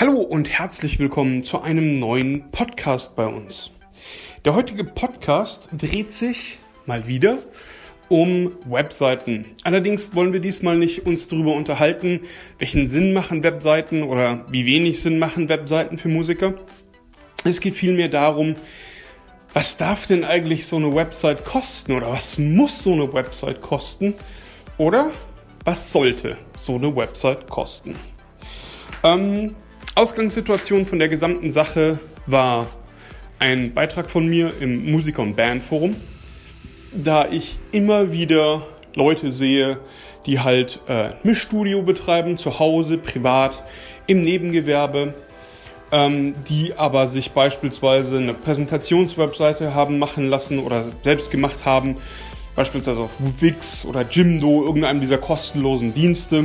Hallo und herzlich willkommen zu einem neuen Podcast bei uns. Der heutige Podcast dreht sich mal wieder um Webseiten. Allerdings wollen wir diesmal nicht uns darüber unterhalten, welchen Sinn machen Webseiten oder wie wenig Sinn machen Webseiten für Musiker. Es geht vielmehr darum, was darf denn eigentlich so eine Website kosten oder was muss so eine Website kosten oder was sollte so eine Website kosten. Ähm, Ausgangssituation von der gesamten Sache war ein Beitrag von mir im Musiker- und Bandforum, da ich immer wieder Leute sehe, die halt äh, Mischstudio betreiben, zu Hause, privat, im Nebengewerbe, ähm, die aber sich beispielsweise eine Präsentationswebseite haben machen lassen oder selbst gemacht haben, beispielsweise auf Wix oder Jimdo, irgendeinem dieser kostenlosen Dienste,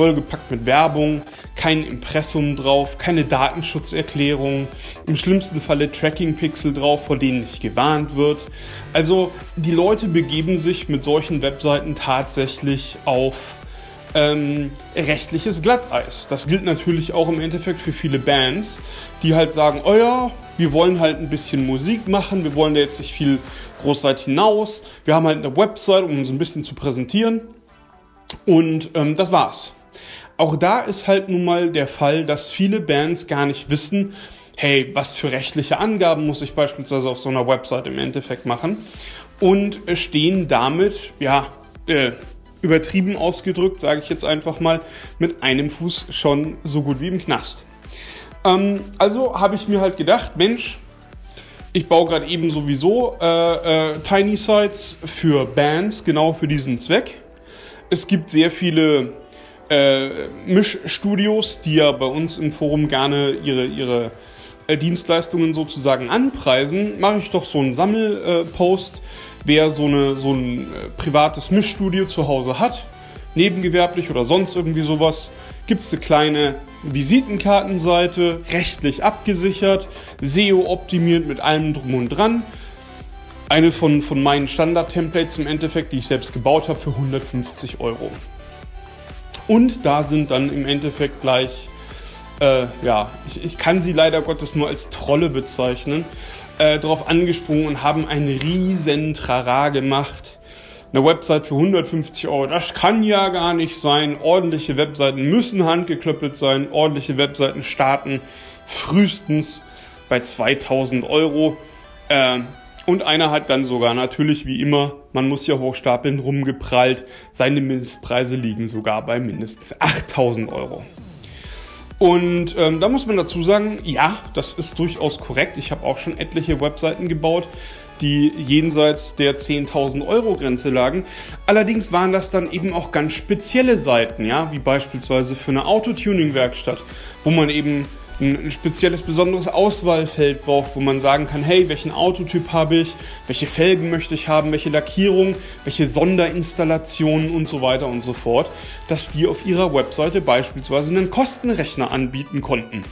vollgepackt mit Werbung, kein Impressum drauf, keine Datenschutzerklärung, im schlimmsten Falle Tracking-Pixel drauf, vor denen nicht gewarnt wird. Also die Leute begeben sich mit solchen Webseiten tatsächlich auf ähm, rechtliches Glatteis. Das gilt natürlich auch im Endeffekt für viele Bands, die halt sagen, oh ja, wir wollen halt ein bisschen Musik machen, wir wollen da jetzt nicht viel groß hinaus, wir haben halt eine Website, um uns ein bisschen zu präsentieren und ähm, das war's. Auch da ist halt nun mal der Fall, dass viele Bands gar nicht wissen, hey, was für rechtliche Angaben muss ich beispielsweise auf so einer Website im Endeffekt machen und stehen damit, ja, äh, übertrieben ausgedrückt, sage ich jetzt einfach mal, mit einem Fuß schon so gut wie im Knast. Ähm, also habe ich mir halt gedacht, Mensch, ich baue gerade eben sowieso äh, äh, Tiny Sites für Bands, genau für diesen Zweck. Es gibt sehr viele äh, Mischstudios, die ja bei uns im Forum gerne ihre, ihre äh, Dienstleistungen sozusagen anpreisen, mache ich doch so einen Sammelpost. Äh, Wer so, eine, so ein äh, privates Mischstudio zu Hause hat, nebengewerblich oder sonst irgendwie sowas, gibt es eine kleine Visitenkartenseite, rechtlich abgesichert, SEO optimiert mit allem drum und dran. Eine von, von meinen Standard-Templates im Endeffekt, die ich selbst gebaut habe, für 150 Euro. Und da sind dann im Endeffekt gleich, äh, ja, ich, ich, kann sie leider Gottes nur als Trolle bezeichnen, äh, drauf angesprungen und haben einen riesen Trara gemacht. Eine Website für 150 Euro, das kann ja gar nicht sein. Ordentliche Webseiten müssen handgeklöppelt sein. Ordentliche Webseiten starten frühestens bei 2000 Euro. Äh, und einer hat dann sogar natürlich wie immer, man muss ja hochstapeln, rumgeprallt. Seine Mindestpreise liegen sogar bei mindestens 8000 Euro. Und ähm, da muss man dazu sagen, ja, das ist durchaus korrekt. Ich habe auch schon etliche Webseiten gebaut, die jenseits der 10.000 Euro Grenze lagen. Allerdings waren das dann eben auch ganz spezielle Seiten, ja, wie beispielsweise für eine Autotuning-Werkstatt, wo man eben ein spezielles, besonderes Auswahlfeld braucht, wo man sagen kann, hey, welchen Autotyp habe ich, welche Felgen möchte ich haben, welche Lackierung, welche Sonderinstallationen und so weiter und so fort, dass die auf ihrer Webseite beispielsweise einen Kostenrechner anbieten konnten.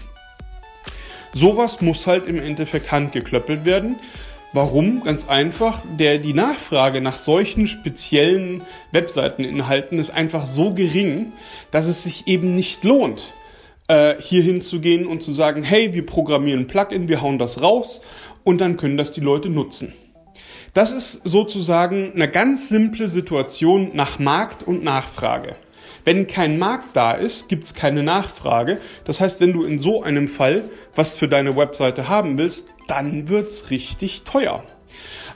Sowas muss halt im Endeffekt handgeklöppelt werden. Warum? Ganz einfach, der, die Nachfrage nach solchen speziellen Webseiteninhalten ist einfach so gering, dass es sich eben nicht lohnt äh, hier hinzugehen und zu sagen, hey, wir programmieren ein Plugin, wir hauen das raus und dann können das die Leute nutzen. Das ist sozusagen eine ganz simple Situation nach Markt und Nachfrage. Wenn kein Markt da ist, gibt es keine Nachfrage. Das heißt, wenn du in so einem Fall was für deine Webseite haben willst, dann wird's richtig teuer.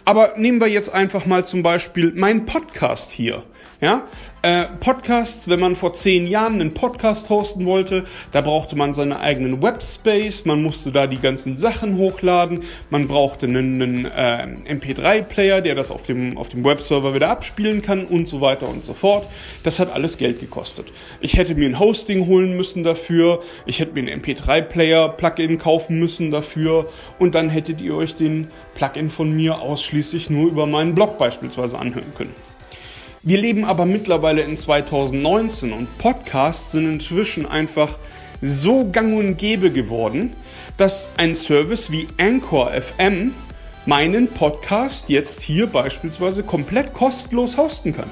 Aber nehmen wir jetzt einfach mal zum Beispiel meinen Podcast hier. Ja, äh, Podcasts, wenn man vor zehn Jahren einen Podcast hosten wollte, da brauchte man seinen eigenen Webspace, man musste da die ganzen Sachen hochladen, man brauchte einen, einen äh, MP3-Player, der das auf dem, auf dem Webserver wieder abspielen kann und so weiter und so fort. Das hat alles Geld gekostet. Ich hätte mir ein Hosting holen müssen dafür, ich hätte mir einen MP3-Player-Plugin kaufen müssen dafür und dann hättet ihr euch den Plugin von mir ausschließlich nur über meinen Blog beispielsweise anhören können. Wir leben aber mittlerweile in 2019 und Podcasts sind inzwischen einfach so gang und gäbe geworden, dass ein Service wie Anchor FM meinen Podcast jetzt hier beispielsweise komplett kostenlos hosten kann.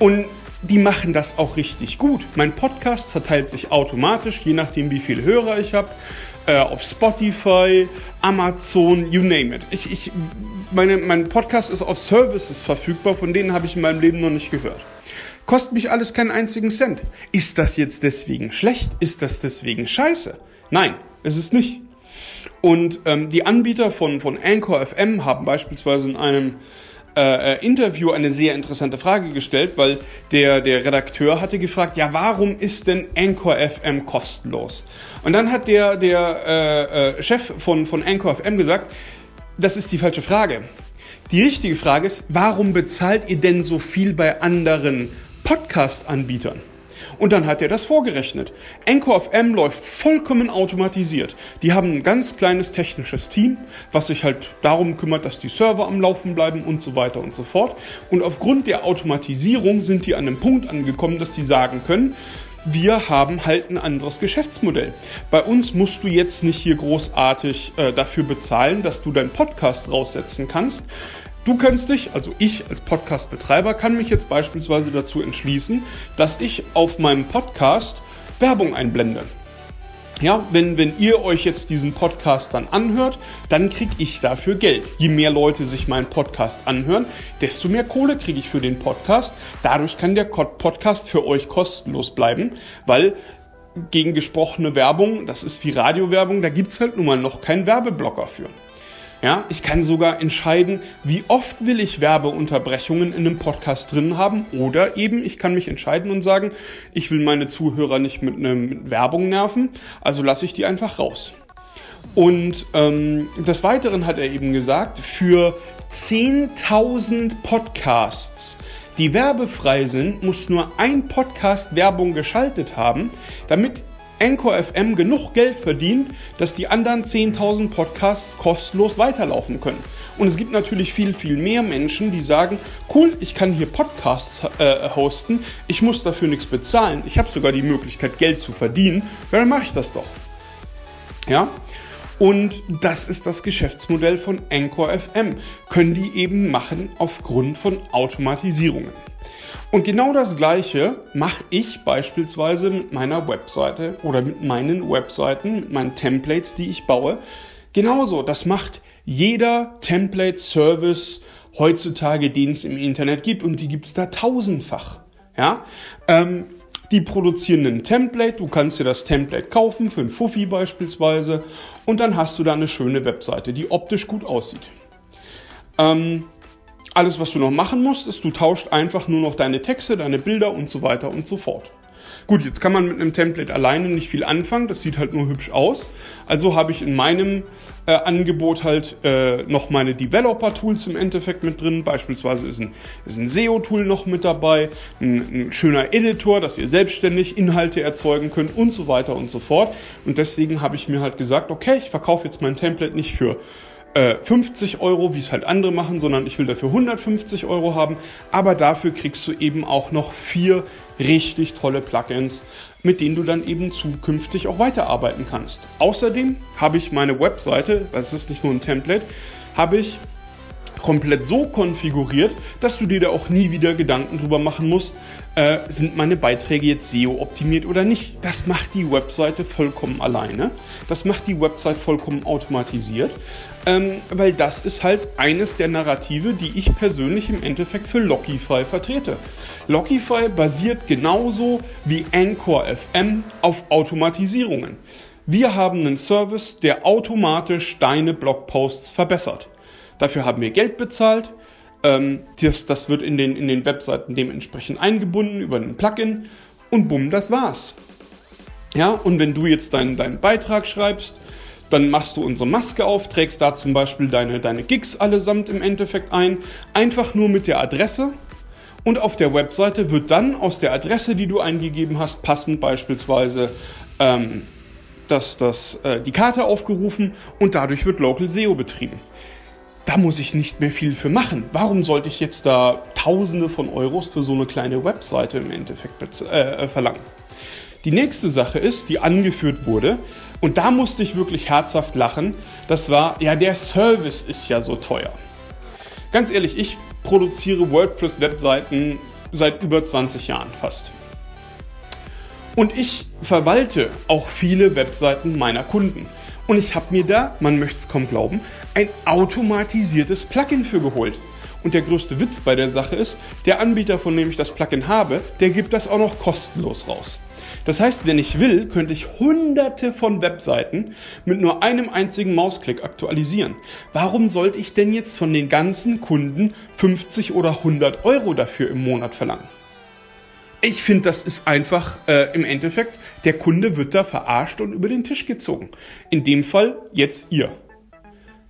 Und die machen das auch richtig gut. Mein Podcast verteilt sich automatisch, je nachdem, wie viele Hörer ich habe, äh, auf Spotify, Amazon, you name it. Ich, ich, meine, mein Podcast ist auf Services verfügbar, von denen habe ich in meinem Leben noch nicht gehört. Kostet mich alles keinen einzigen Cent. Ist das jetzt deswegen schlecht? Ist das deswegen scheiße? Nein, es ist nicht. Und ähm, die Anbieter von, von Anchor FM haben beispielsweise in einem äh, äh, Interview eine sehr interessante Frage gestellt, weil der, der Redakteur hatte gefragt, ja, warum ist denn Anchor FM kostenlos? Und dann hat der, der äh, äh, Chef von, von Anchor FM gesagt, das ist die falsche Frage. Die richtige Frage ist, warum bezahlt ihr denn so viel bei anderen Podcast-Anbietern? Und dann hat er das vorgerechnet. Anchor FM läuft vollkommen automatisiert. Die haben ein ganz kleines technisches Team, was sich halt darum kümmert, dass die Server am Laufen bleiben und so weiter und so fort. Und aufgrund der Automatisierung sind die an einem Punkt angekommen, dass sie sagen können, wir haben halt ein anderes Geschäftsmodell. Bei uns musst du jetzt nicht hier großartig äh, dafür bezahlen, dass du deinen Podcast raussetzen kannst. Du kannst dich, also ich als Podcast-Betreiber, kann mich jetzt beispielsweise dazu entschließen, dass ich auf meinem Podcast Werbung einblende. Ja, wenn, wenn ihr euch jetzt diesen Podcast dann anhört, dann kriege ich dafür Geld. Je mehr Leute sich meinen Podcast anhören, desto mehr Kohle kriege ich für den Podcast. Dadurch kann der Podcast für euch kostenlos bleiben, weil gegen gesprochene Werbung, das ist wie Radiowerbung, da gibt es halt nun mal noch keinen Werbeblocker für. Ja, ich kann sogar entscheiden, wie oft will ich Werbeunterbrechungen in einem Podcast drin haben oder eben ich kann mich entscheiden und sagen, ich will meine Zuhörer nicht mit, einer Werbung nerven, also lasse ich die einfach raus. Und ähm, des Weiteren hat er eben gesagt, für 10.000 Podcasts, die werbefrei sind, muss nur ein Podcast Werbung geschaltet haben, damit Anchor FM genug Geld verdient, dass die anderen 10.000 Podcasts kostenlos weiterlaufen können. Und es gibt natürlich viel, viel mehr Menschen, die sagen, cool, ich kann hier Podcasts äh, hosten, ich muss dafür nichts bezahlen, ich habe sogar die Möglichkeit, Geld zu verdienen, ja, dann mache ich das doch. Ja? Und das ist das Geschäftsmodell von Anchor FM. Können die eben machen aufgrund von Automatisierungen. Und genau das Gleiche mache ich beispielsweise mit meiner Webseite oder mit meinen Webseiten, mit meinen Templates, die ich baue. Genauso, das macht jeder Template-Service heutzutage, den es im Internet gibt. Und die gibt es da tausendfach. Ja? Ähm, die produzieren ein Template, du kannst dir das Template kaufen, für ein Fuffi beispielsweise, und dann hast du da eine schöne Webseite, die optisch gut aussieht. Ähm, alles, was du noch machen musst, ist, du tauscht einfach nur noch deine Texte, deine Bilder und so weiter und so fort. Gut, jetzt kann man mit einem Template alleine nicht viel anfangen, das sieht halt nur hübsch aus. Also habe ich in meinem äh, Angebot halt äh, noch meine Developer-Tools im Endeffekt mit drin. Beispielsweise ist ein, ist ein SEO-Tool noch mit dabei, ein, ein schöner Editor, dass ihr selbstständig Inhalte erzeugen könnt und so weiter und so fort. Und deswegen habe ich mir halt gesagt, okay, ich verkaufe jetzt mein Template nicht für 50 äh, Euro, wie es halt andere machen, sondern ich will dafür 150 Euro haben. Aber dafür kriegst du eben auch noch vier richtig tolle Plugins, mit denen du dann eben zukünftig auch weiterarbeiten kannst. Außerdem habe ich meine Webseite, das ist nicht nur ein Template, habe ich komplett so konfiguriert, dass du dir da auch nie wieder Gedanken drüber machen musst, äh, sind meine Beiträge jetzt SEO-optimiert oder nicht. Das macht die Webseite vollkommen alleine. Das macht die Webseite vollkommen automatisiert, ähm, weil das ist halt eines der Narrative, die ich persönlich im Endeffekt für Lockify vertrete. Lockify basiert genauso wie Anchor FM auf Automatisierungen. Wir haben einen Service, der automatisch deine Blogposts verbessert. Dafür haben wir Geld bezahlt. Ähm, das, das wird in den, in den Webseiten dementsprechend eingebunden über ein Plugin und bumm, das war's. Ja, und wenn du jetzt deinen, deinen Beitrag schreibst, dann machst du unsere Maske auf, trägst da zum Beispiel deine, deine Gigs allesamt im Endeffekt ein, einfach nur mit der Adresse. Und auf der Webseite wird dann aus der Adresse, die du eingegeben hast, passend beispielsweise ähm, das, das, äh, die Karte aufgerufen und dadurch wird Local SEO betrieben da muss ich nicht mehr viel für machen. Warum sollte ich jetzt da Tausende von Euros für so eine kleine Webseite im Endeffekt äh, verlangen? Die nächste Sache ist, die angeführt wurde, und da musste ich wirklich herzhaft lachen, das war, ja, der Service ist ja so teuer. Ganz ehrlich, ich produziere WordPress-Webseiten seit über 20 Jahren fast. Und ich verwalte auch viele Webseiten meiner Kunden. Und ich habe mir da, man möchte es kaum glauben, ein automatisiertes Plugin für geholt. Und der größte Witz bei der Sache ist, der Anbieter, von dem ich das Plugin habe, der gibt das auch noch kostenlos raus. Das heißt, wenn ich will, könnte ich hunderte von Webseiten mit nur einem einzigen Mausklick aktualisieren. Warum sollte ich denn jetzt von den ganzen Kunden 50 oder 100 Euro dafür im Monat verlangen? Ich finde, das ist einfach äh, im Endeffekt, der Kunde wird da verarscht und über den Tisch gezogen. In dem Fall jetzt ihr.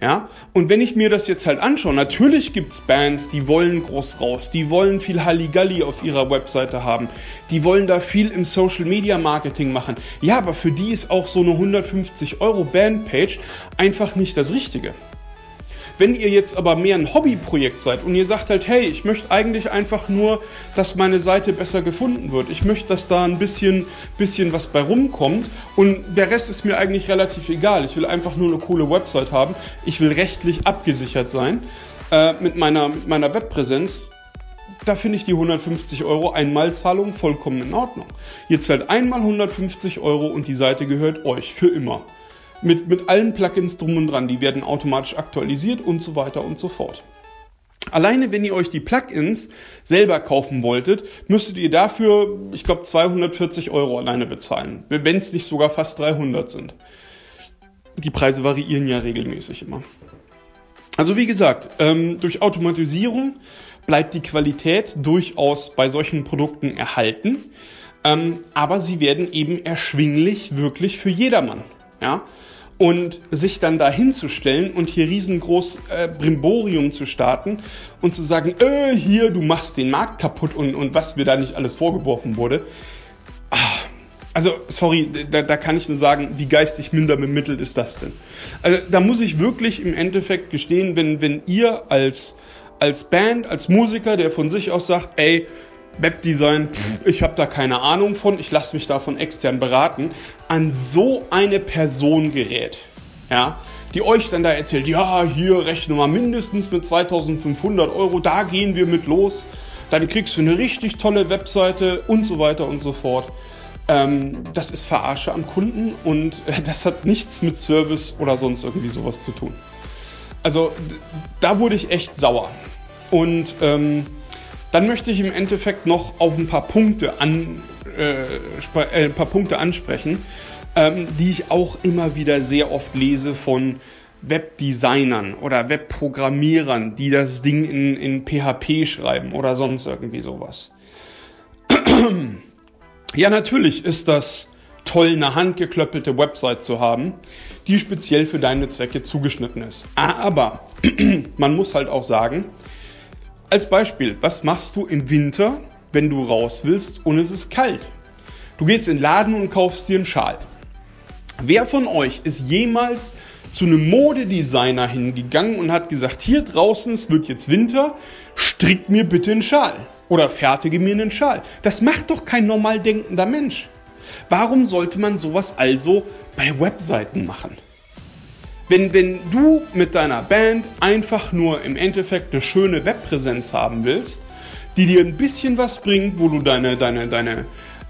Ja, und wenn ich mir das jetzt halt anschaue, natürlich gibt's Bands, die wollen groß raus, die wollen viel Halligalli auf ihrer Webseite haben, die wollen da viel im Social Media Marketing machen. Ja, aber für die ist auch so eine 150 Euro Bandpage einfach nicht das Richtige. Wenn ihr jetzt aber mehr ein Hobbyprojekt seid und ihr sagt halt, hey, ich möchte eigentlich einfach nur, dass meine Seite besser gefunden wird. Ich möchte, dass da ein bisschen, bisschen was bei rumkommt und der Rest ist mir eigentlich relativ egal. Ich will einfach nur eine coole Website haben. Ich will rechtlich abgesichert sein äh, mit, meiner, mit meiner Webpräsenz da finde ich die 150 Euro Einmalzahlung vollkommen in Ordnung. Ihr zahlt einmal 150 Euro und die Seite gehört euch für immer mit, mit allen Plugins drum und dran. Die werden automatisch aktualisiert und so weiter und so fort. Alleine wenn ihr euch die Plugins selber kaufen wolltet, müsstet ihr dafür, ich glaube, 240 Euro alleine bezahlen, wenn es nicht sogar fast 300 sind. Die Preise variieren ja regelmäßig immer. Also wie gesagt, ähm, durch Automatisierung bleibt die Qualität durchaus bei solchen Produkten erhalten, ähm, aber sie werden eben erschwinglich wirklich für jedermann. Ja? Und sich dann da hinzustellen und hier riesengroß äh, Brimborium zu starten und zu sagen, äh, hier, du machst den Markt kaputt und, und was mir da nicht alles vorgeworfen wurde. Ach, also, sorry, da, da kann ich nur sagen, wie geistig minder bemittelt ist das denn? Also, da muss ich wirklich im Endeffekt gestehen, wenn, wenn ihr als, als Band, als Musiker, der von sich aus sagt, ey, Webdesign, ich habe da keine Ahnung von, ich lasse mich davon extern beraten, an so eine Person gerät, ja, die euch dann da erzählt, ja, hier rechne mal mindestens mit 2500 Euro, da gehen wir mit los, dann kriegst du eine richtig tolle Webseite und so weiter und so fort. Ähm, das ist Verarsche am Kunden und das hat nichts mit Service oder sonst irgendwie sowas zu tun. Also da wurde ich echt sauer. Und ähm, dann möchte ich im Endeffekt noch auf ein paar Punkte, an, äh, äh, ein paar Punkte ansprechen, ähm, die ich auch immer wieder sehr oft lese von Webdesignern oder Webprogrammierern, die das Ding in, in PHP schreiben oder sonst irgendwie sowas. ja, natürlich ist das toll, eine handgeklöppelte Website zu haben, die speziell für deine Zwecke zugeschnitten ist. Aber man muss halt auch sagen, als Beispiel, was machst du im Winter, wenn du raus willst und es ist kalt? Du gehst in den Laden und kaufst dir einen Schal. Wer von euch ist jemals zu einem Modedesigner hingegangen und hat gesagt, hier draußen, es wird jetzt Winter, strick mir bitte einen Schal oder fertige mir einen Schal. Das macht doch kein normal denkender Mensch. Warum sollte man sowas also bei Webseiten machen? Wenn, wenn du mit deiner Band einfach nur im Endeffekt eine schöne Webpräsenz haben willst, die dir ein bisschen was bringt, wo du deine, deine, deine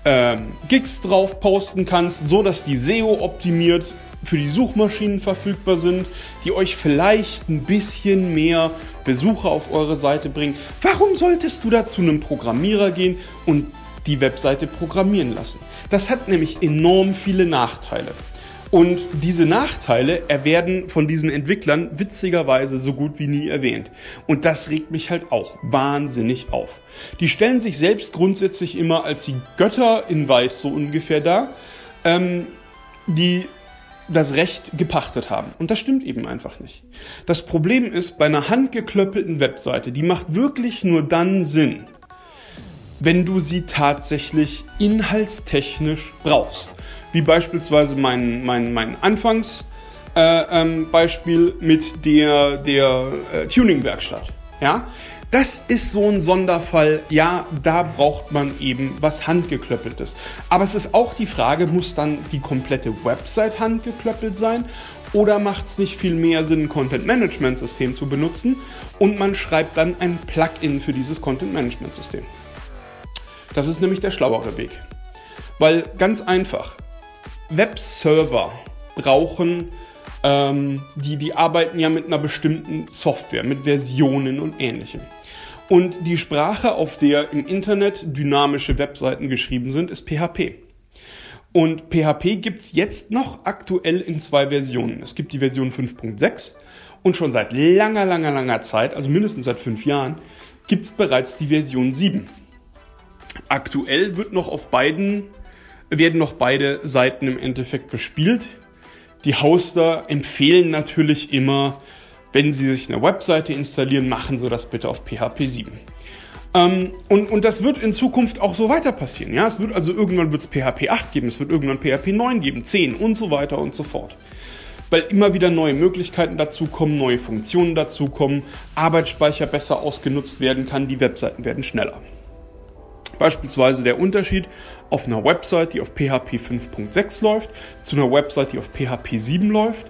ähm, Gigs drauf posten kannst, so dass die SEO optimiert für die Suchmaschinen verfügbar sind, die euch vielleicht ein bisschen mehr Besucher auf eure Seite bringen. Warum solltest du da zu einem Programmierer gehen und die Webseite programmieren lassen? Das hat nämlich enorm viele Nachteile. Und diese Nachteile werden von diesen Entwicklern witzigerweise so gut wie nie erwähnt. Und das regt mich halt auch wahnsinnig auf. Die stellen sich selbst grundsätzlich immer als die Götter in Weiß so ungefähr dar, ähm, die das Recht gepachtet haben. Und das stimmt eben einfach nicht. Das Problem ist, bei einer handgeklöppelten Webseite, die macht wirklich nur dann Sinn, wenn du sie tatsächlich inhaltstechnisch brauchst wie beispielsweise mein, mein, mein Anfangsbeispiel äh, ähm, mit der, der äh, Tuning-Werkstatt. Ja? Das ist so ein Sonderfall. Ja, da braucht man eben was handgeklöppeltes. Aber es ist auch die Frage, muss dann die komplette Website handgeklöppelt sein? Oder macht es nicht viel mehr Sinn, ein Content-Management-System zu benutzen und man schreibt dann ein Plugin für dieses Content-Management-System? Das ist nämlich der schlauere Weg. Weil ganz einfach, Webserver brauchen, ähm, die, die arbeiten ja mit einer bestimmten Software, mit Versionen und ähnlichem. Und die Sprache, auf der im Internet dynamische Webseiten geschrieben sind, ist PHP. Und PHP gibt's jetzt noch aktuell in zwei Versionen. Es gibt die Version 5.6 und schon seit langer, langer, langer Zeit, also mindestens seit fünf Jahren, gibt's bereits die Version 7. Aktuell wird noch auf beiden, werden noch beide Seiten im Endeffekt bespielt. Die Hoster empfehlen natürlich immer, wenn Sie sich eine Webseite installieren, machen Sie das bitte auf PHP 7. Ähm, und, und das wird in Zukunft auch so weiter passieren. Ja? Es wird also irgendwann wird es PHP 8 geben, es wird irgendwann PHP 9 geben, 10 und so weiter und so fort. Weil immer wieder neue Möglichkeiten dazukommen, neue Funktionen dazukommen, Arbeitsspeicher besser ausgenutzt werden kann, die Webseiten werden schneller. Beispielsweise der Unterschied auf einer Website, die auf PHP 5.6 läuft, zu einer Website, die auf PHP 7 läuft,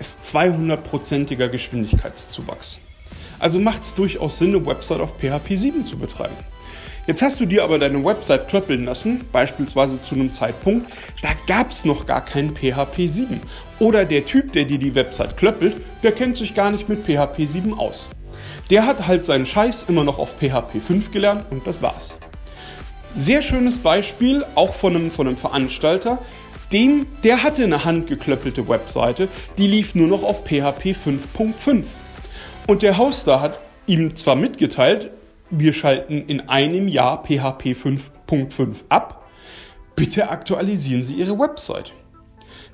ist 200%iger Geschwindigkeitszuwachs. Also macht es durchaus Sinn, eine Website auf PHP 7 zu betreiben. Jetzt hast du dir aber deine Website klöppeln lassen, beispielsweise zu einem Zeitpunkt, da gab es noch gar kein PHP 7. Oder der Typ, der dir die Website klöppelt, der kennt sich gar nicht mit PHP 7 aus. Der hat halt seinen Scheiß immer noch auf PHP 5 gelernt und das war's. Sehr schönes Beispiel, auch von einem, von einem Veranstalter. Dem, der hatte eine handgeklöppelte Webseite, die lief nur noch auf PHP 5.5. Und der Hoster hat ihm zwar mitgeteilt, wir schalten in einem Jahr PHP 5.5 ab, bitte aktualisieren Sie Ihre Website.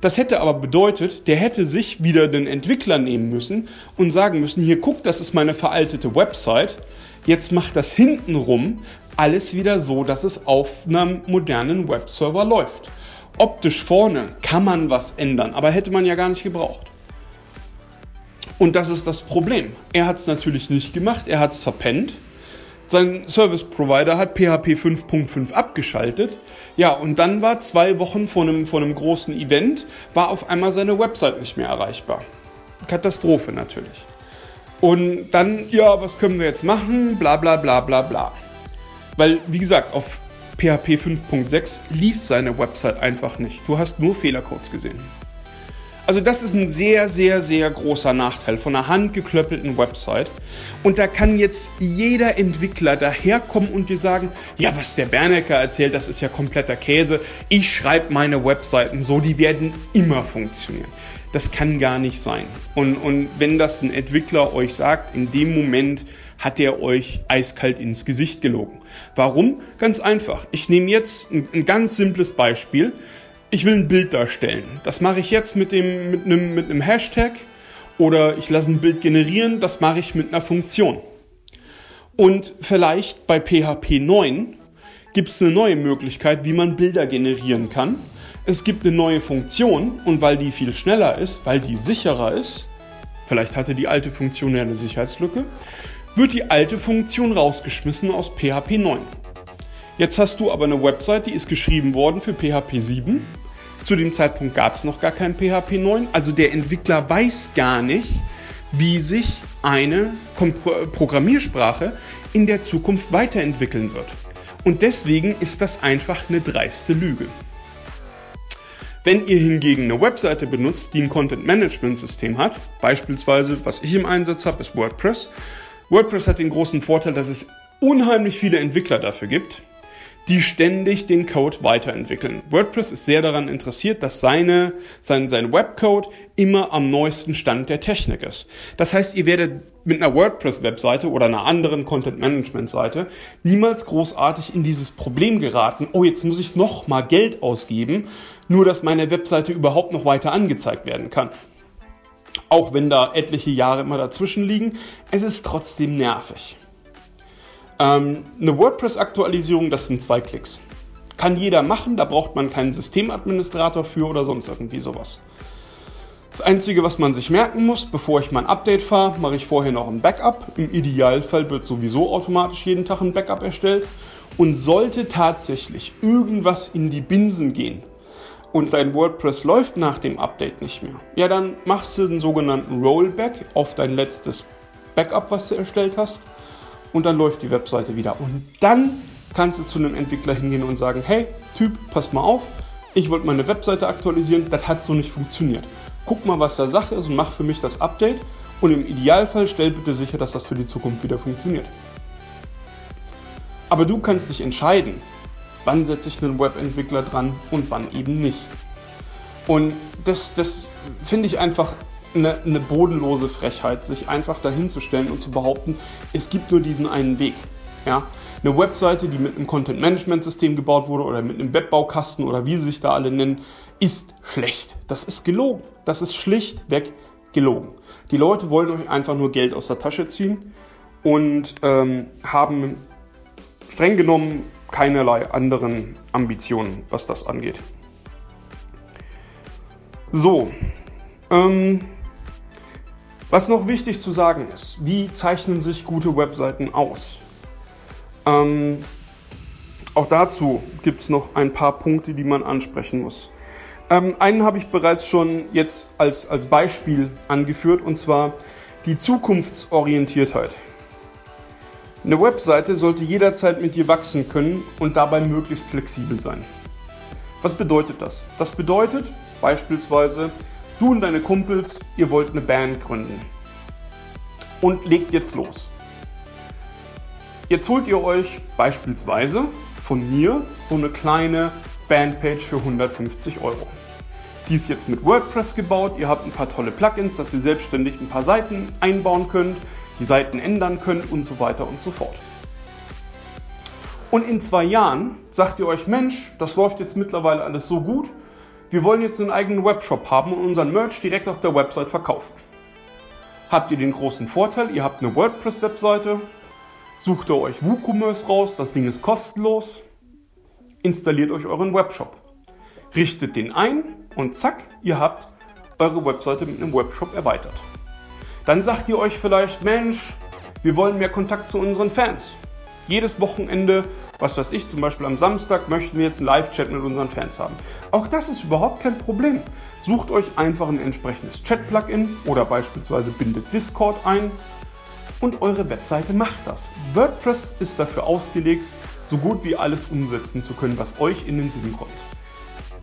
Das hätte aber bedeutet, der hätte sich wieder den Entwickler nehmen müssen und sagen müssen, hier guck, das ist meine veraltete Website, jetzt macht das hintenrum alles wieder so, dass es auf einem modernen Webserver läuft. Optisch vorne kann man was ändern, aber hätte man ja gar nicht gebraucht. Und das ist das Problem. Er hat es natürlich nicht gemacht, er hat es verpennt. Sein Service Provider hat PHP 5.5 abgeschaltet. Ja, und dann war zwei Wochen vor einem, vor einem großen Event, war auf einmal seine Website nicht mehr erreichbar. Katastrophe natürlich. Und dann, ja, was können wir jetzt machen? Bla bla bla bla bla. Weil, wie gesagt, auf PHP 5.6 lief seine Website einfach nicht. Du hast nur Fehlercodes gesehen. Also das ist ein sehr, sehr, sehr großer Nachteil von einer handgeklöppelten Website. Und da kann jetzt jeder Entwickler daherkommen und dir sagen, ja, was der Bernecker erzählt, das ist ja kompletter Käse. Ich schreibe meine Webseiten so, die werden immer funktionieren. Das kann gar nicht sein. Und, und wenn das ein Entwickler euch sagt, in dem Moment hat er euch eiskalt ins Gesicht gelogen. Warum? Ganz einfach. Ich nehme jetzt ein, ein ganz simples Beispiel ich will ein Bild darstellen. Das mache ich jetzt mit, dem, mit, einem, mit einem Hashtag oder ich lasse ein Bild generieren, das mache ich mit einer Funktion. Und vielleicht bei PHP 9 gibt es eine neue Möglichkeit, wie man Bilder generieren kann. Es gibt eine neue Funktion und weil die viel schneller ist, weil die sicherer ist, vielleicht hatte die alte Funktion ja eine Sicherheitslücke, wird die alte Funktion rausgeschmissen aus PHP 9. Jetzt hast du aber eine Website, die ist geschrieben worden für PHP 7 zu dem Zeitpunkt gab es noch gar kein PHP 9. Also der Entwickler weiß gar nicht, wie sich eine Programmiersprache in der Zukunft weiterentwickeln wird. Und deswegen ist das einfach eine dreiste Lüge. Wenn ihr hingegen eine Webseite benutzt, die ein Content-Management-System hat, beispielsweise was ich im Einsatz habe, ist WordPress. WordPress hat den großen Vorteil, dass es unheimlich viele Entwickler dafür gibt die ständig den Code weiterentwickeln. WordPress ist sehr daran interessiert, dass seine, sein, sein Webcode immer am neuesten Stand der Technik ist. Das heißt, ihr werdet mit einer WordPress-Webseite oder einer anderen Content-Management-Seite niemals großartig in dieses Problem geraten, oh, jetzt muss ich noch mal Geld ausgeben, nur dass meine Webseite überhaupt noch weiter angezeigt werden kann. Auch wenn da etliche Jahre immer dazwischen liegen, es ist trotzdem nervig. Ähm, eine WordPress-Aktualisierung, das sind zwei Klicks. Kann jeder machen, da braucht man keinen Systemadministrator für oder sonst irgendwie sowas. Das Einzige, was man sich merken muss, bevor ich mein Update fahre, mache ich vorher noch ein Backup. Im Idealfall wird sowieso automatisch jeden Tag ein Backup erstellt. Und sollte tatsächlich irgendwas in die Binsen gehen und dein WordPress läuft nach dem Update nicht mehr, ja, dann machst du den sogenannten Rollback auf dein letztes Backup, was du erstellt hast und dann läuft die Webseite wieder. Und dann kannst du zu einem Entwickler hingehen und sagen, hey Typ, pass mal auf, ich wollte meine Webseite aktualisieren, das hat so nicht funktioniert. Guck mal, was da Sache ist und mach für mich das Update und im Idealfall stell bitte sicher, dass das für die Zukunft wieder funktioniert. Aber du kannst dich entscheiden, wann setze ich einen Webentwickler dran und wann eben nicht. Und das, das finde ich einfach eine, eine, bodenlose Frechheit, sich einfach dahinzustellen und zu behaupten, es gibt nur diesen einen Weg. Ja? Eine Webseite, die mit einem Content-Management-System gebaut wurde oder mit einem Webbaukasten oder wie sie sich da alle nennen, ist schlecht. Das ist gelogen. Das ist schlichtweg gelogen. Die Leute wollen euch einfach nur Geld aus der Tasche ziehen und ähm, haben streng genommen keinerlei anderen Ambitionen, was das angeht. So, ähm, was noch wichtig zu sagen ist, wie zeichnen sich gute Webseiten aus? Ähm, auch dazu gibt es noch ein paar Punkte, die man ansprechen muss. Ähm, einen habe ich bereits schon jetzt als, als Beispiel angeführt, und zwar die Zukunftsorientiertheit. Eine Webseite sollte jederzeit mit dir wachsen können und dabei möglichst flexibel sein. Was bedeutet das? Das bedeutet beispielsweise, Du und deine Kumpels, ihr wollt eine Band gründen. Und legt jetzt los. Jetzt holt ihr euch beispielsweise von mir so eine kleine Bandpage für 150 Euro. Die ist jetzt mit WordPress gebaut. Ihr habt ein paar tolle Plugins, dass ihr selbstständig ein paar Seiten einbauen könnt, die Seiten ändern könnt und so weiter und so fort. Und in zwei Jahren sagt ihr euch, Mensch, das läuft jetzt mittlerweile alles so gut, wir wollen jetzt einen eigenen Webshop haben und unseren Merch direkt auf der Website verkaufen. Habt ihr den großen Vorteil, ihr habt eine WordPress-Webseite, sucht ihr euch WooCommerce raus, das Ding ist kostenlos, installiert euch euren Webshop, richtet den ein und zack, ihr habt eure Webseite mit einem Webshop erweitert. Dann sagt ihr euch vielleicht, Mensch, wir wollen mehr Kontakt zu unseren Fans. Jedes Wochenende was weiß ich, zum Beispiel am Samstag möchten wir jetzt einen Live-Chat mit unseren Fans haben. Auch das ist überhaupt kein Problem. Sucht euch einfach ein entsprechendes Chat-Plugin oder beispielsweise bindet Discord ein und eure Webseite macht das. WordPress ist dafür ausgelegt, so gut wie alles umsetzen zu können, was euch in den Sinn kommt.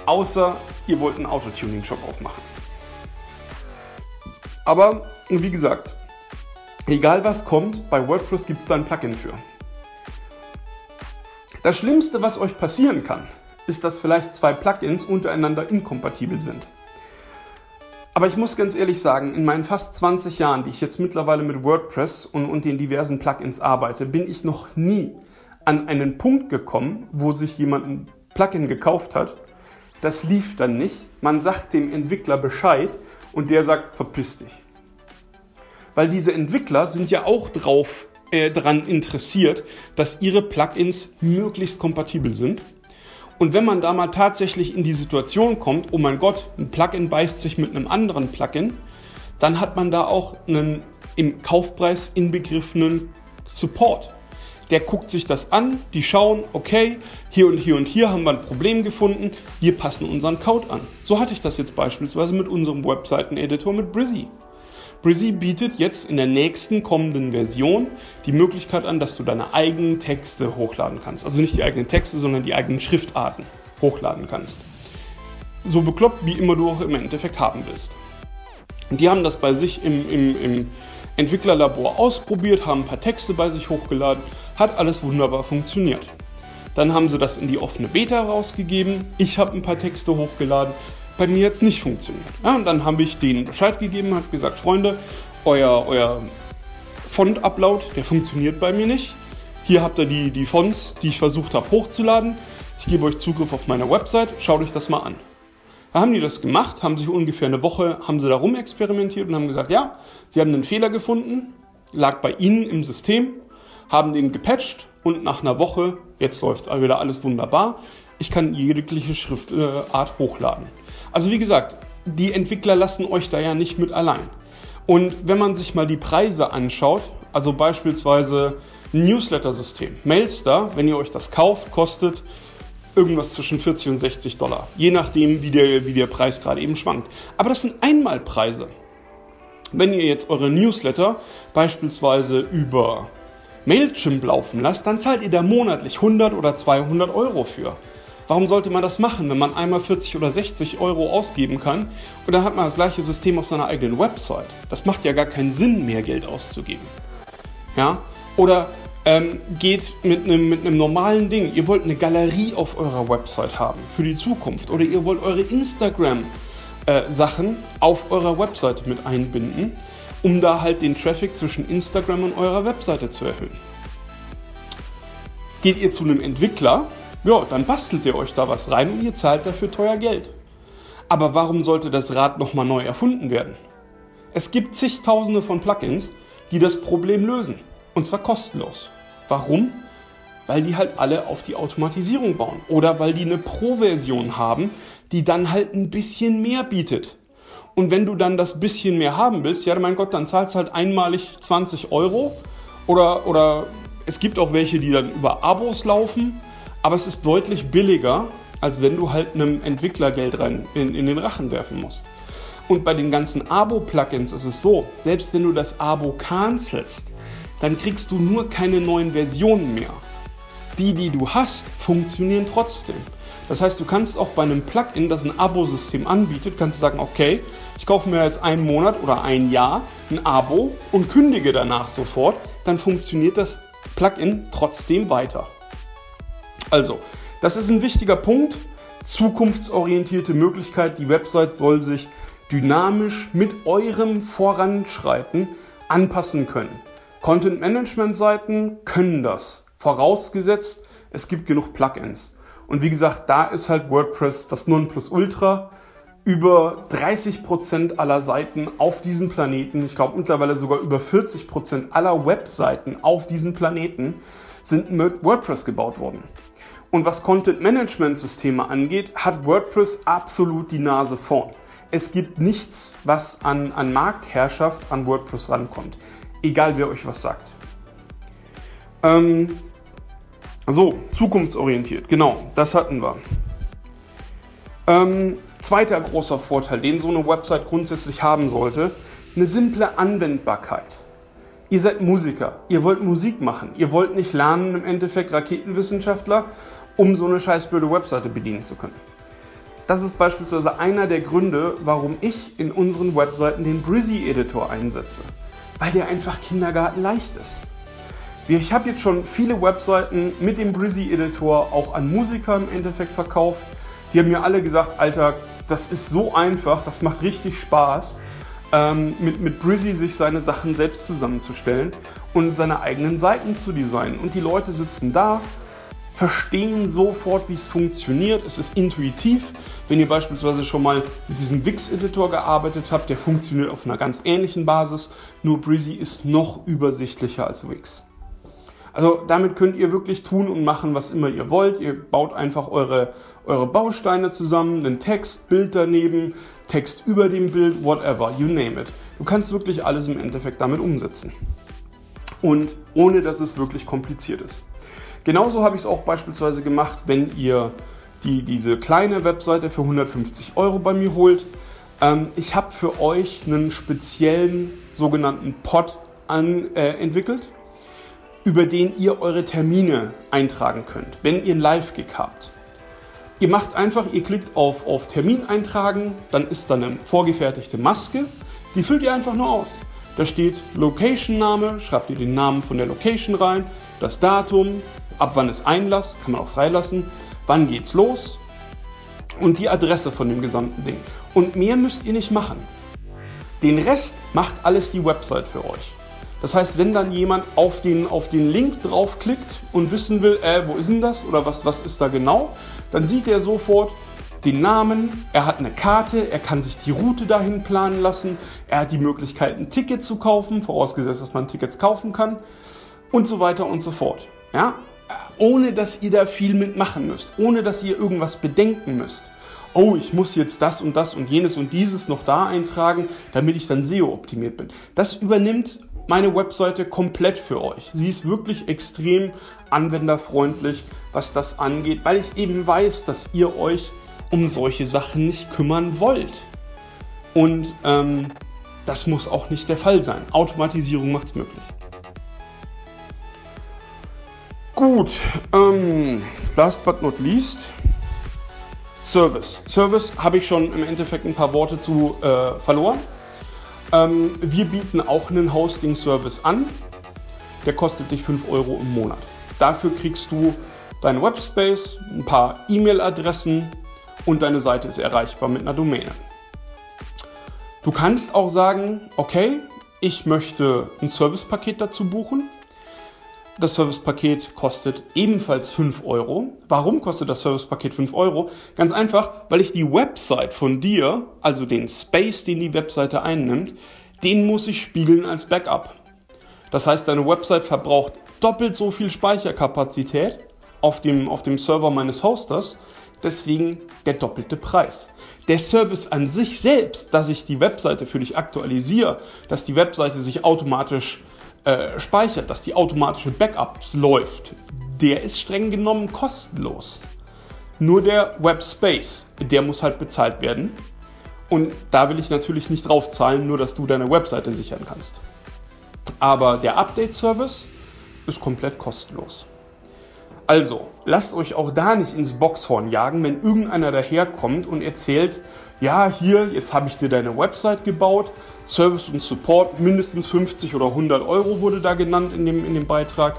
Außer ihr wollt einen Autotuning-Shop aufmachen. Aber wie gesagt, egal was kommt, bei WordPress gibt es da ein Plugin für. Das Schlimmste, was euch passieren kann, ist, dass vielleicht zwei Plugins untereinander inkompatibel sind. Aber ich muss ganz ehrlich sagen, in meinen fast 20 Jahren, die ich jetzt mittlerweile mit WordPress und, und den diversen Plugins arbeite, bin ich noch nie an einen Punkt gekommen, wo sich jemand ein Plugin gekauft hat. Das lief dann nicht. Man sagt dem Entwickler Bescheid und der sagt, verpiss dich. Weil diese Entwickler sind ja auch drauf äh, daran interessiert, dass ihre Plugins möglichst kompatibel sind. Und wenn man da mal tatsächlich in die Situation kommt, oh mein Gott, ein Plugin beißt sich mit einem anderen Plugin, dann hat man da auch einen im Kaufpreis inbegriffenen Support. Der guckt sich das an, die schauen, okay, hier und hier und hier haben wir ein Problem gefunden, wir passen unseren Code an. So hatte ich das jetzt beispielsweise mit unserem Webseiten-Editor mit Brizzy. Brizy bietet jetzt in der nächsten kommenden Version die Möglichkeit an, dass du deine eigenen Texte hochladen kannst. Also nicht die eigenen Texte, sondern die eigenen Schriftarten hochladen kannst. So bekloppt, wie immer du auch im Endeffekt haben willst. Die haben das bei sich im, im, im Entwicklerlabor ausprobiert, haben ein paar Texte bei sich hochgeladen, hat alles wunderbar funktioniert. Dann haben sie das in die offene Beta rausgegeben. Ich habe ein paar Texte hochgeladen bei mir jetzt nicht funktioniert. Ja, und dann habe ich denen Bescheid gegeben, habe gesagt, Freunde, euer, euer Font-Upload, der funktioniert bei mir nicht. Hier habt ihr die, die Fonts, die ich versucht habe hochzuladen. Ich gebe euch Zugriff auf meine Website, schaut euch das mal an. Da haben die das gemacht, haben sich ungefähr eine Woche, haben sie da rumexperimentiert und haben gesagt, ja, sie haben einen Fehler gefunden, lag bei ihnen im System, haben den gepatcht und nach einer Woche, jetzt läuft wieder alles wunderbar, ich kann jegliche Schriftart äh, hochladen. Also wie gesagt, die Entwickler lassen euch da ja nicht mit allein. Und wenn man sich mal die Preise anschaut, also beispielsweise Newsletter-System, Mailstar, wenn ihr euch das kauft, kostet irgendwas zwischen 40 und 60 Dollar, je nachdem, wie der, wie der Preis gerade eben schwankt. Aber das sind Einmalpreise. Wenn ihr jetzt eure Newsletter beispielsweise über Mailchimp laufen lasst, dann zahlt ihr da monatlich 100 oder 200 Euro für. Warum sollte man das machen, wenn man einmal 40 oder 60 Euro ausgeben kann und dann hat man das gleiche System auf seiner eigenen Website? Das macht ja gar keinen Sinn, mehr Geld auszugeben. Ja? Oder ähm, geht mit einem, mit normalen Ding. Ihr wollt eine Galerie auf eurer Website haben für die Zukunft oder ihr wollt eure Instagram-Sachen äh, auf eurer Website mit einbinden, um da halt den Traffic zwischen Instagram und eurer Webseite zu erhöhen. Geht ihr zu einem Entwickler, ja, dann bastelt ihr euch da was rein und ihr zahlt dafür teuer Geld. Aber warum sollte das Rad nochmal neu erfunden werden? Es gibt zigtausende von Plugins, die das Problem lösen. Und zwar kostenlos. Warum? Weil die halt alle auf die Automatisierung bauen. Oder weil die eine Pro-Version haben, die dann halt ein bisschen mehr bietet. Und wenn du dann das bisschen mehr haben willst, ja, mein Gott, dann zahlst du halt einmalig 20 Euro. Oder, oder es gibt auch welche, die dann über Abos laufen. Aber es ist deutlich billiger, als wenn du halt einem Entwickler Geld rein in, in den Rachen werfen musst. Und bei den ganzen Abo-Plugins ist es so, selbst wenn du das Abo cancelst, dann kriegst du nur keine neuen Versionen mehr. Die, die du hast, funktionieren trotzdem. Das heißt, du kannst auch bei einem Plugin, das ein Abo-System anbietet, kannst du sagen, okay, ich kaufe mir jetzt einen Monat oder ein Jahr ein Abo und kündige danach sofort, dann funktioniert das Plugin trotzdem weiter. Also, das ist ein wichtiger Punkt. Zukunftsorientierte Möglichkeit. Die Website soll sich dynamisch mit eurem Voranschreiten anpassen können. Content-Management-Seiten können das, vorausgesetzt, es gibt genug Plugins. Und wie gesagt, da ist halt WordPress das Nonplusultra. Über 30% aller Seiten auf diesem Planeten, ich glaube mittlerweile sogar über 40% aller Webseiten auf diesem Planeten sind mit WordPress gebaut worden. Und was Content-Management-Systeme angeht, hat WordPress absolut die Nase vorn. Es gibt nichts, was an, an Marktherrschaft an WordPress rankommt egal wer euch was sagt. Ähm, so, zukunftsorientiert, genau, das hatten wir. Ähm, zweiter großer Vorteil, den so eine Website grundsätzlich haben sollte, eine simple Anwendbarkeit. Ihr seid Musiker, ihr wollt Musik machen, ihr wollt nicht lernen im Endeffekt Raketenwissenschaftler, um so eine scheißblöde Webseite bedienen zu können. Das ist beispielsweise einer der Gründe, warum ich in unseren Webseiten den Brizzy Editor einsetze weil der einfach kindergartenleicht ist. Ich habe jetzt schon viele Webseiten mit dem Brizzy Editor auch an Musiker im Endeffekt verkauft. Die haben mir alle gesagt, Alter, das ist so einfach, das macht richtig Spaß, ähm, mit, mit Brizzy sich seine Sachen selbst zusammenzustellen und seine eigenen Seiten zu designen. Und die Leute sitzen da, verstehen sofort, wie es funktioniert. Es ist intuitiv. Wenn ihr beispielsweise schon mal mit diesem Wix-Editor gearbeitet habt, der funktioniert auf einer ganz ähnlichen Basis, nur Breezy ist noch übersichtlicher als Wix. Also damit könnt ihr wirklich tun und machen, was immer ihr wollt. Ihr baut einfach eure, eure Bausteine zusammen, einen Text, Bild daneben, Text über dem Bild, whatever, you name it. Du kannst wirklich alles im Endeffekt damit umsetzen. Und ohne dass es wirklich kompliziert ist. Genauso habe ich es auch beispielsweise gemacht, wenn ihr die, diese kleine Webseite für 150 Euro bei mir holt. Ähm, ich habe für euch einen speziellen sogenannten Pod an, äh, entwickelt, über den ihr eure Termine eintragen könnt, wenn ihr ein Live-Gig habt. Ihr macht einfach, ihr klickt auf, auf Termin eintragen, dann ist da eine vorgefertigte Maske, die füllt ihr einfach nur aus. Da steht Location-Name, schreibt ihr den Namen von der Location rein, das Datum, ab wann ist Einlass, kann man auch freilassen, wann geht's los und die Adresse von dem gesamten Ding. Und mehr müsst ihr nicht machen. Den Rest macht alles die Website für euch. Das heißt, wenn dann jemand auf den, auf den Link draufklickt und wissen will, äh, wo ist denn das oder was, was ist da genau, dann sieht er sofort den Namen, er hat eine Karte, er kann sich die Route dahin planen lassen, er hat die Möglichkeit, ein Ticket zu kaufen, vorausgesetzt, dass man Tickets kaufen kann und so weiter und so fort. Ja, ohne dass ihr da viel mitmachen müsst, ohne dass ihr irgendwas bedenken müsst. Oh, ich muss jetzt das und das und jenes und dieses noch da eintragen, damit ich dann SEO optimiert bin. Das übernimmt meine Webseite komplett für euch. Sie ist wirklich extrem anwenderfreundlich, was das angeht, weil ich eben weiß, dass ihr euch um solche Sachen nicht kümmern wollt. Und ähm, das muss auch nicht der Fall sein. Automatisierung macht es möglich. Gut, ähm, last but not least, Service. Service habe ich schon im Endeffekt ein paar Worte zu äh, verloren. Ähm, wir bieten auch einen Hosting-Service an. Der kostet dich 5 Euro im Monat. Dafür kriegst du deinen Webspace, ein paar E-Mail-Adressen und deine Seite ist erreichbar mit einer Domäne. Du kannst auch sagen, okay, ich möchte ein Servicepaket dazu buchen. Das Servicepaket kostet ebenfalls 5 Euro. Warum kostet das Servicepaket 5 Euro? Ganz einfach, weil ich die Website von dir, also den Space, den die Webseite einnimmt, den muss ich spiegeln als Backup. Das heißt, deine Website verbraucht doppelt so viel Speicherkapazität auf dem, auf dem Server meines Hosters, deswegen der doppelte Preis. Der Service an sich selbst, dass ich die Webseite für dich aktualisiere, dass die Webseite sich automatisch äh, speichert, dass die automatische Backups läuft, der ist streng genommen kostenlos. Nur der Webspace, der muss halt bezahlt werden. Und da will ich natürlich nicht draufzahlen, nur dass du deine Webseite sichern kannst. Aber der Update-Service ist komplett kostenlos. Also, lasst euch auch da nicht ins Boxhorn jagen, wenn irgendeiner daherkommt und erzählt, ja, hier, jetzt habe ich dir deine Website gebaut, Service und Support mindestens 50 oder 100 Euro wurde da genannt in dem, in dem Beitrag.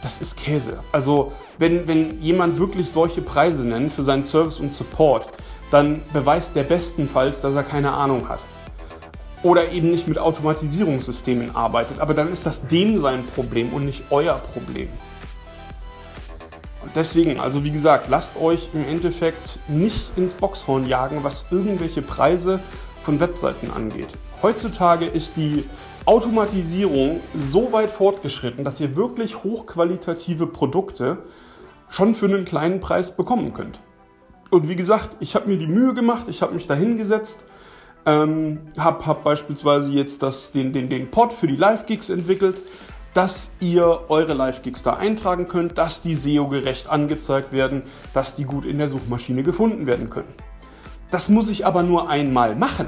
Das ist Käse. Also wenn, wenn jemand wirklich solche Preise nennt für seinen Service und Support, dann beweist der bestenfalls, dass er keine Ahnung hat. Oder eben nicht mit Automatisierungssystemen arbeitet. Aber dann ist das dem sein Problem und nicht euer Problem. Und deswegen, also wie gesagt, lasst euch im Endeffekt nicht ins Boxhorn jagen, was irgendwelche Preise von Webseiten angeht. Heutzutage ist die Automatisierung so weit fortgeschritten, dass ihr wirklich hochqualitative Produkte schon für einen kleinen Preis bekommen könnt. Und wie gesagt, ich habe mir die Mühe gemacht, ich habe mich da hingesetzt, ähm, habe hab beispielsweise jetzt das, den, den, den Pod für die Live-Gigs entwickelt, dass ihr eure Live-Gigs da eintragen könnt, dass die SEO-gerecht angezeigt werden, dass die gut in der Suchmaschine gefunden werden können. Das muss ich aber nur einmal machen.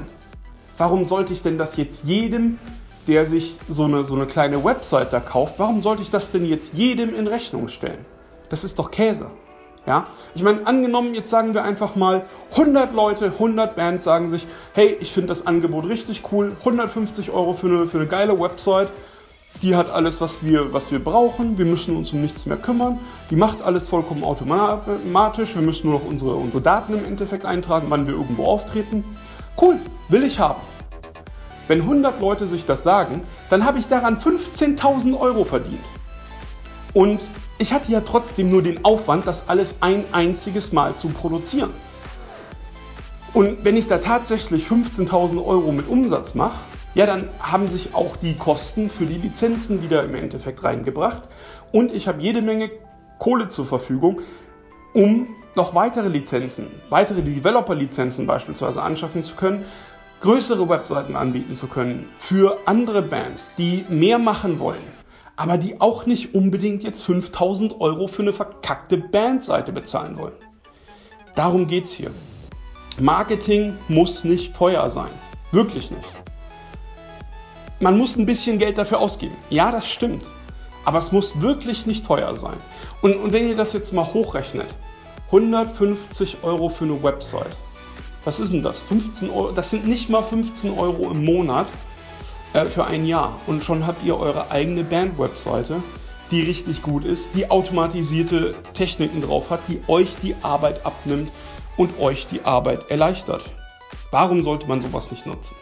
Warum sollte ich denn das jetzt jedem, der sich so eine, so eine kleine Website da kauft, warum sollte ich das denn jetzt jedem in Rechnung stellen? Das ist doch Käse. Ja? Ich meine, angenommen, jetzt sagen wir einfach mal, 100 Leute, 100 Bands sagen sich, hey, ich finde das Angebot richtig cool, 150 Euro für eine, für eine geile Website, die hat alles, was wir, was wir brauchen, wir müssen uns um nichts mehr kümmern, die macht alles vollkommen automatisch, wir müssen nur noch unsere, unsere Daten im Endeffekt eintragen, wann wir irgendwo auftreten. Cool, will ich haben. Wenn 100 Leute sich das sagen, dann habe ich daran 15.000 Euro verdient. Und ich hatte ja trotzdem nur den Aufwand, das alles ein einziges Mal zu produzieren. Und wenn ich da tatsächlich 15.000 Euro mit Umsatz mache, ja, dann haben sich auch die Kosten für die Lizenzen wieder im Endeffekt reingebracht. Und ich habe jede Menge Kohle zur Verfügung, um noch weitere Lizenzen, weitere Developer-Lizenzen beispielsweise anschaffen zu können, größere Webseiten anbieten zu können für andere Bands, die mehr machen wollen, aber die auch nicht unbedingt jetzt 5000 Euro für eine verkackte Bandseite bezahlen wollen. Darum geht es hier. Marketing muss nicht teuer sein. Wirklich nicht. Man muss ein bisschen Geld dafür ausgeben. Ja, das stimmt. Aber es muss wirklich nicht teuer sein. Und, und wenn ihr das jetzt mal hochrechnet, 150 Euro für eine Website. Was ist denn das? 15 Euro, das sind nicht mal 15 Euro im Monat äh, für ein Jahr. Und schon habt ihr eure eigene Band-Webseite, die richtig gut ist, die automatisierte Techniken drauf hat, die euch die Arbeit abnimmt und euch die Arbeit erleichtert. Warum sollte man sowas nicht nutzen?